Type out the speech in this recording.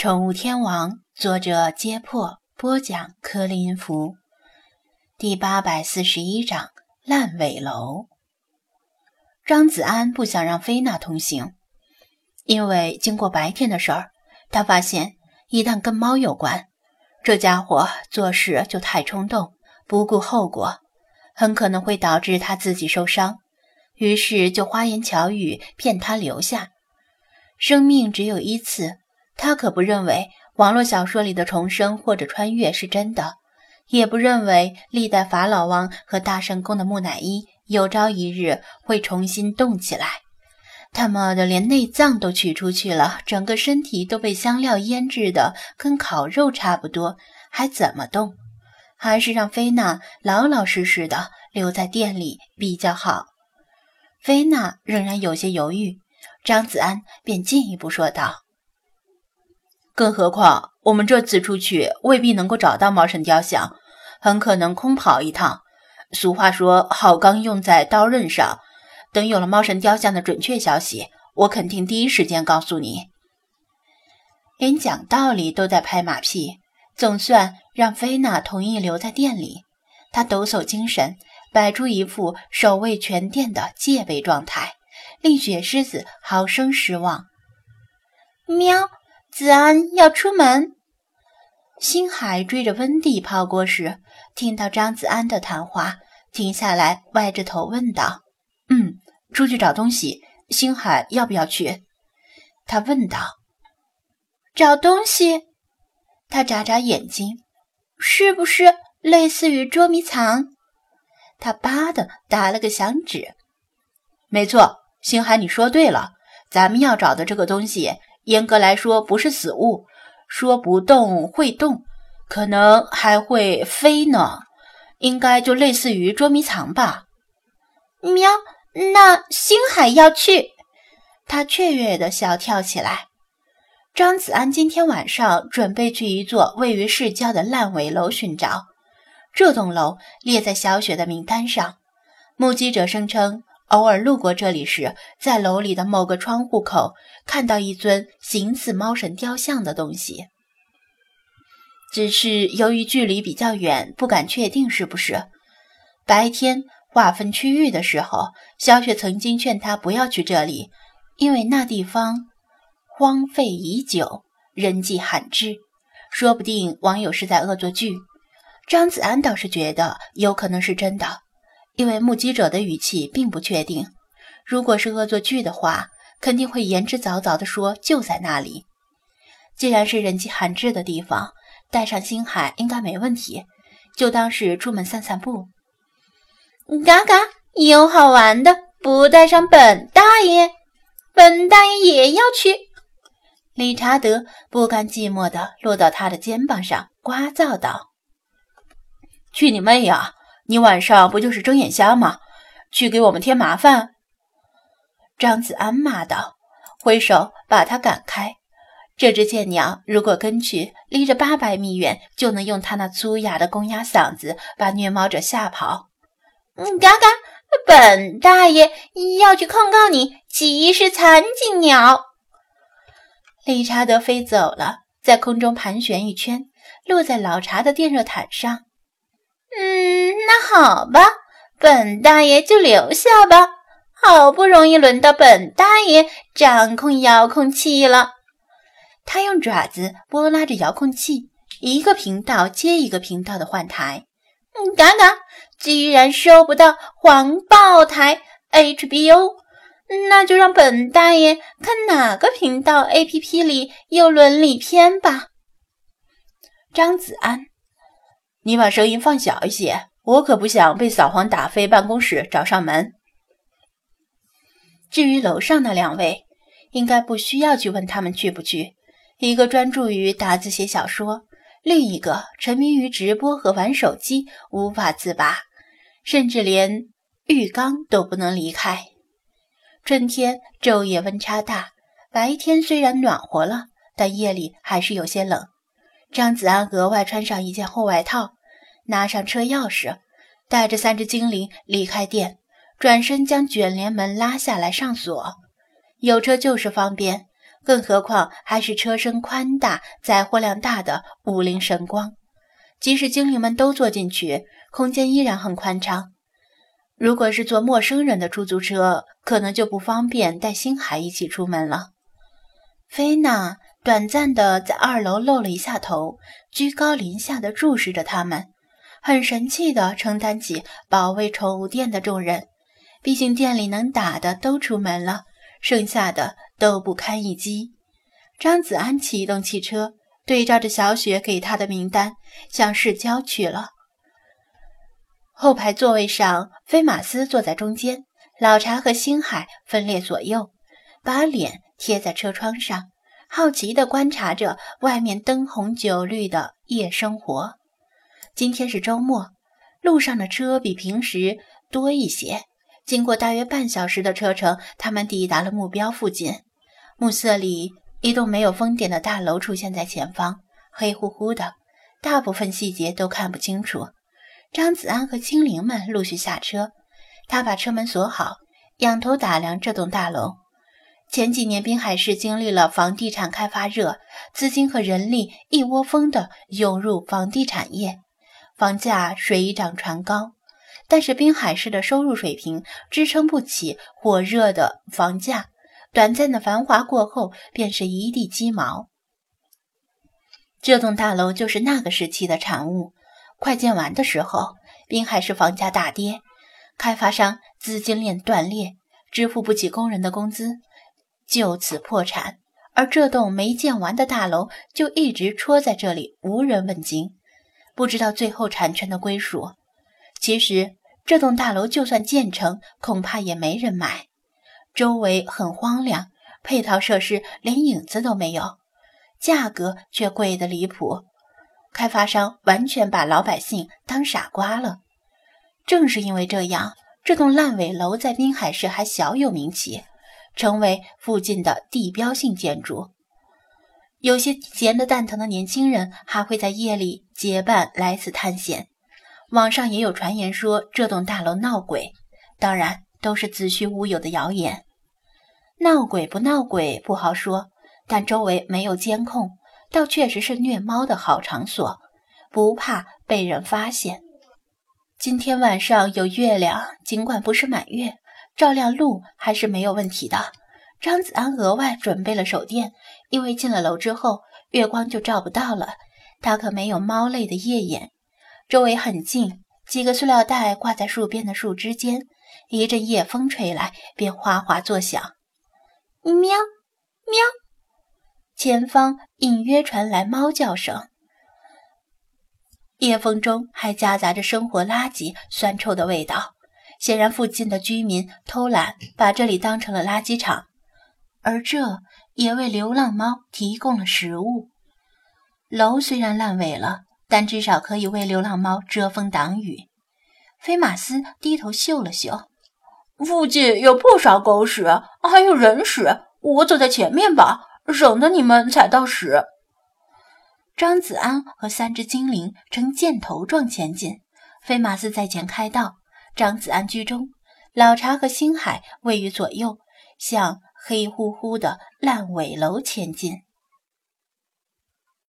宠物天王》，作者：揭破，播讲：柯林福。第八百四十一章：烂尾楼。张子安不想让菲娜同行，因为经过白天的事儿，他发现一旦跟猫有关，这家伙做事就太冲动，不顾后果，很可能会导致他自己受伤。于是就花言巧语骗他留下。生命只有一次。他可不认为网络小说里的重生或者穿越是真的，也不认为历代法老王和大圣宫的木乃伊有朝一日会重新动起来。他妈的，连内脏都取出去了，整个身体都被香料腌制的跟烤肉差不多，还怎么动？还是让菲娜老老实实的留在店里比较好。菲娜仍然有些犹豫，张子安便进一步说道。更何况，我们这次出去未必能够找到猫神雕像，很可能空跑一趟。俗话说，好钢用在刀刃上。等有了猫神雕像的准确消息，我肯定第一时间告诉你。连讲道理都在拍马屁，总算让菲娜同意留在店里。他抖擞精神，摆出一副守卫全店的戒备状态，令雪狮子好生失望。喵。子安要出门，星海追着温蒂跑过时，听到张子安的谈话，停下来，歪着头问道：“嗯，出去找东西，星海要不要去？”他问道：“找东西？”他眨眨眼睛：“是不是类似于捉迷藏？”他吧的打了个响指：“没错，星海，你说对了，咱们要找的这个东西。”严格来说不是死物，说不动会动，可能还会飞呢，应该就类似于捉迷藏吧。喵，那星海要去，他雀跃的小跳起来。张子安今天晚上准备去一座位于市郊的烂尾楼寻找，这栋楼列在小雪的名单上。目击者声称。偶尔路过这里时，在楼里的某个窗户口看到一尊形似猫神雕像的东西，只是由于距离比较远，不敢确定是不是。白天划分区域的时候，小雪曾经劝他不要去这里，因为那地方荒废已久，人迹罕至，说不定网友是在恶作剧。张子安倒是觉得有可能是真的。因为目击者的语气并不确定，如果是恶作剧的话，肯定会言之凿凿地说就在那里。既然是人迹罕至的地方，带上星海应该没问题，就当是出门散散步。嘎嘎，有好玩的，不带上本大爷，本大爷也要去。理查德不甘寂寞地落到他的肩膀上，聒噪道：“去你妹呀！”你晚上不就是睁眼瞎吗？去给我们添麻烦！张子安骂道，挥手把他赶开。这只贱鸟如果跟去，离着八百米远就能用他那粗哑的公鸭嗓子把虐猫者吓跑。嗯，嘎嘎，本大爷要去控告你歧视残疾鸟。理查德飞走了，在空中盘旋一圈，落在老茶的电热毯上。好吧，本大爷就留下吧。好不容易轮到本大爷掌控遥控器了，他用爪子拨拉着遥控器，一个频道接一个频道的换台。嗯，嘎嘎，居然收不到黄爆台 HBO，那就让本大爷看哪个频道 APP 里有伦理片吧。张子安。你把声音放小一些，我可不想被扫黄打非办公室找上门。至于楼上那两位，应该不需要去问他们去不去。一个专注于打字写小说，另一个沉迷于直播和玩手机，无法自拔，甚至连浴缸都不能离开。春天昼夜温差大，白天虽然暖和了，但夜里还是有些冷。张子安额外穿上一件厚外套，拿上车钥匙，带着三只精灵离开店，转身将卷帘门拉下来上锁。有车就是方便，更何况还是车身宽大、载货量大的五菱神光。即使精灵们都坐进去，空间依然很宽敞。如果是坐陌生人的出租车，可能就不方便带星海一起出门了。菲娜短暂的在二楼露了一下头，居高临下的注视着他们，很神气的承担起保卫宠物店的重任。毕竟店里能打的都出门了，剩下的都不堪一击。张子安启动汽车，对照着小雪给他的名单，向市郊去了。后排座位上，菲马斯坐在中间，老查和星海分列左右，把脸贴在车窗上，好奇地观察着外面灯红酒绿的夜生活。今天是周末，路上的车比平时多一些。经过大约半小时的车程，他们抵达了目标附近。暮色里，一栋没有封顶的大楼出现在前方，黑乎乎的，大部分细节都看不清楚。张子安和青灵们陆续下车，他把车门锁好，仰头打量这栋大楼。前几年滨海市经历了房地产开发热，资金和人力一窝蜂地涌入房地产业，房价水涨船高。但是滨海市的收入水平支撑不起火热的房价，短暂的繁华过后便是一地鸡毛。这栋大楼就是那个时期的产物。快建完的时候，滨海市房价大跌，开发商资金链断裂，支付不起工人的工资，就此破产。而这栋没建完的大楼就一直戳在这里，无人问津，不知道最后产权的归属。其实这栋大楼就算建成，恐怕也没人买。周围很荒凉，配套设施连影子都没有，价格却贵得离谱。开发商完全把老百姓当傻瓜了。正是因为这样，这栋烂尾楼在滨海市还小有名气，成为附近的地标性建筑。有些闲得蛋疼的年轻人还会在夜里结伴来此探险。网上也有传言说这栋大楼闹鬼，当然都是子虚乌有的谣言。闹鬼不闹鬼不好说，但周围没有监控。倒确实是虐猫的好场所，不怕被人发现。今天晚上有月亮，尽管不是满月，照亮路还是没有问题的。张子安额外准备了手电，因为进了楼之后月光就照不到了。他可没有猫类的夜眼。周围很近，几个塑料袋挂在树边的树枝间，一阵夜风吹来，便哗哗作响。喵，喵。前方隐约传来猫叫声，夜风中还夹杂着生活垃圾酸臭的味道。显然，附近的居民偷懒，把这里当成了垃圾场，而这也为流浪猫提供了食物。楼虽然烂尾了，但至少可以为流浪猫遮风挡雨。菲马斯低头嗅了嗅，附近有不少狗屎，还有人屎。我走在前面吧。省得你们踩到屎。张子安和三只精灵呈箭头状前进，菲马斯在前开道，张子安居中，老查和星海位于左右，向黑乎乎的烂尾楼前进。